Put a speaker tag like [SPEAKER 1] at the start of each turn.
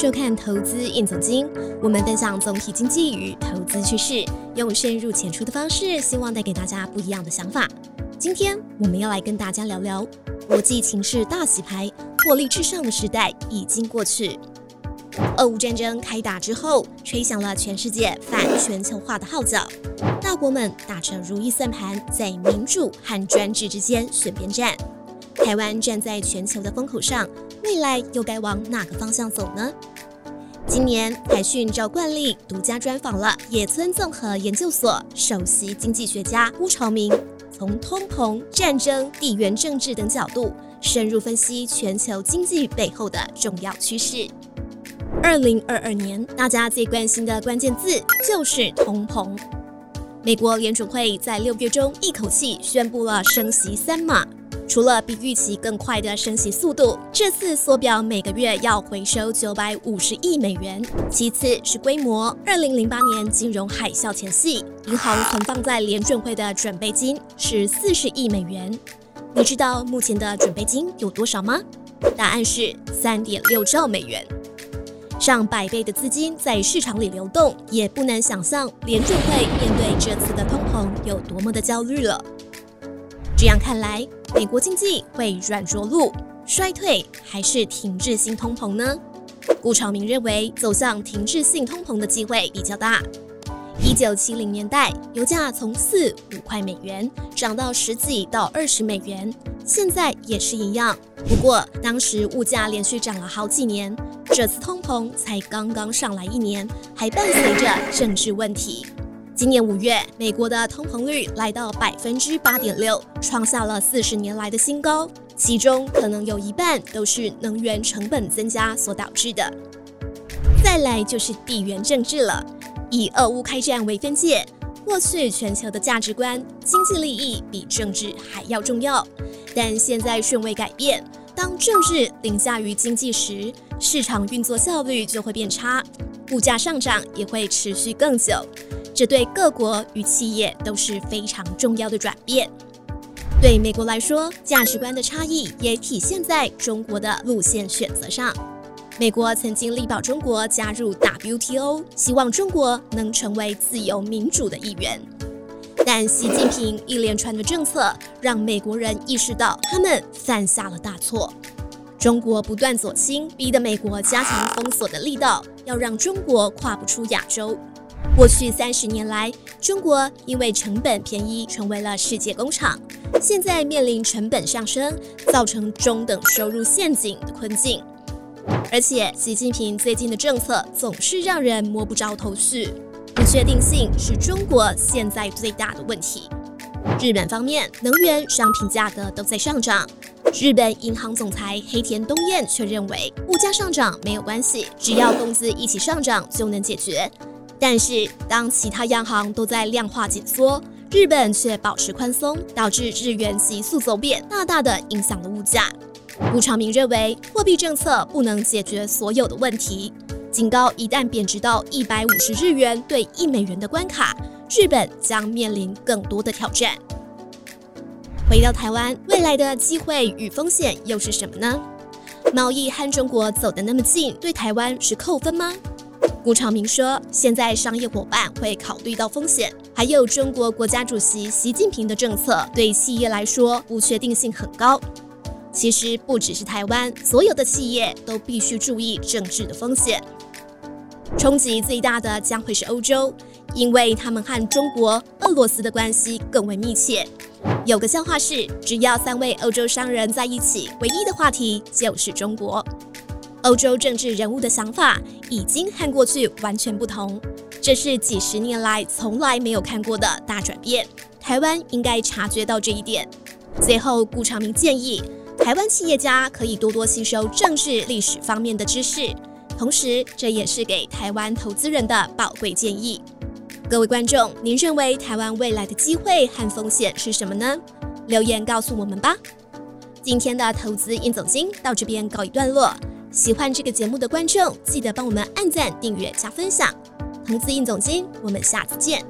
[SPEAKER 1] 收看《投资印总经》，我们分享总体经济与投资趋势，用深入浅出的方式，希望带给大家不一样的想法。今天我们要来跟大家聊聊国际情势大洗牌，获利至上的时代已经过去。俄乌战争开打之后，吹响了全世界反全球化的号角，大国们打着如意算盘，在民主和专制之间选边站。台湾站在全球的风口上，未来又该往哪个方向走呢？今年台讯照惯例独家专访了野村综合研究所首席经济学家邬朝明，从通膨、战争、地缘政治等角度深入分析全球经济背后的重要趋势。二零二二年，大家最关心的关键字就是通膨。美国联储会在六月中一口气宣布了升息三码。除了比预期更快的升息速度，这次缩表每个月要回收九百五十亿美元。其次是规模，二零零八年金融海啸前夕，银行存放在联准会的准备金是四十亿美元。你知道目前的准备金有多少吗？答案是三点六兆美元，上百倍的资金在市场里流动，也不难想象联准会面对这次的通膨有多么的焦虑了。这样看来，美国经济会软着陆、衰退，还是停滞性通膨呢？顾长明认为，走向停滞性通膨的机会比较大。一九七零年代，油价从四五块美元涨到十几到二十美元，现在也是一样。不过，当时物价连续涨了好几年，这次通膨才刚刚上来一年，还伴随着政治问题。今年五月，美国的通膨率来到百分之八点六，创下了四十年来的新高。其中可能有一半都是能源成本增加所导致的。再来就是地缘政治了，以俄乌开战为分界，过去全球的价值观、经济利益比政治还要重要，但现在顺位改变，当政治凌驾于经济时，市场运作效率就会变差，物价上涨也会持续更久。这对各国与企业都是非常重要的转变。对美国来说，价值观的差异也体现在中国的路线选择上。美国曾经力保中国加入 WTO，希望中国能成为自由民主的一员。但习近平一连串的政策让美国人意识到他们犯下了大错。中国不断左倾，逼得美国加强封锁的力道，要让中国跨不出亚洲。过去三十年来，中国因为成本便宜成为了世界工厂，现在面临成本上升，造成中等收入陷阱的困境。而且，习近平最近的政策总是让人摸不着头绪，不确定性是中国现在最大的问题。日本方面，能源、商品价格都在上涨，日本银行总裁黑田东彦却认为，物价上涨没有关系，只要工资一起上涨就能解决。但是，当其他央行都在量化紧缩，日本却保持宽松，导致日元急速走贬，大大的影响了物价。顾长明认为，货币政策不能解决所有的问题，警告一旦贬值到一百五十日元对一美元的关卡，日本将面临更多的挑战。回到台湾，未来的机会与风险又是什么呢？贸易和中国走得那么近，对台湾是扣分吗？顾长明说：“现在商业伙伴会考虑到风险，还有中国国家主席习近平的政策对企业来说不确定性很高。其实不只是台湾，所有的企业都必须注意政治的风险。冲击最大的将会是欧洲，因为他们和中国、俄罗斯的关系更为密切。有个笑话是，只要三位欧洲商人在一起，唯一的话题就是中国。”欧洲政治人物的想法已经和过去完全不同，这是几十年来从来没有看过的大转变。台湾应该察觉到这一点。最后，顾长明建议台湾企业家可以多多吸收政治历史方面的知识，同时这也是给台湾投资人的宝贵建议。各位观众，您认为台湾未来的机会和风险是什么呢？留言告诉我们吧。今天的投资应总经到这边告一段落。喜欢这个节目的观众，记得帮我们按赞、订阅、加分享。投资印总金，我们下次见。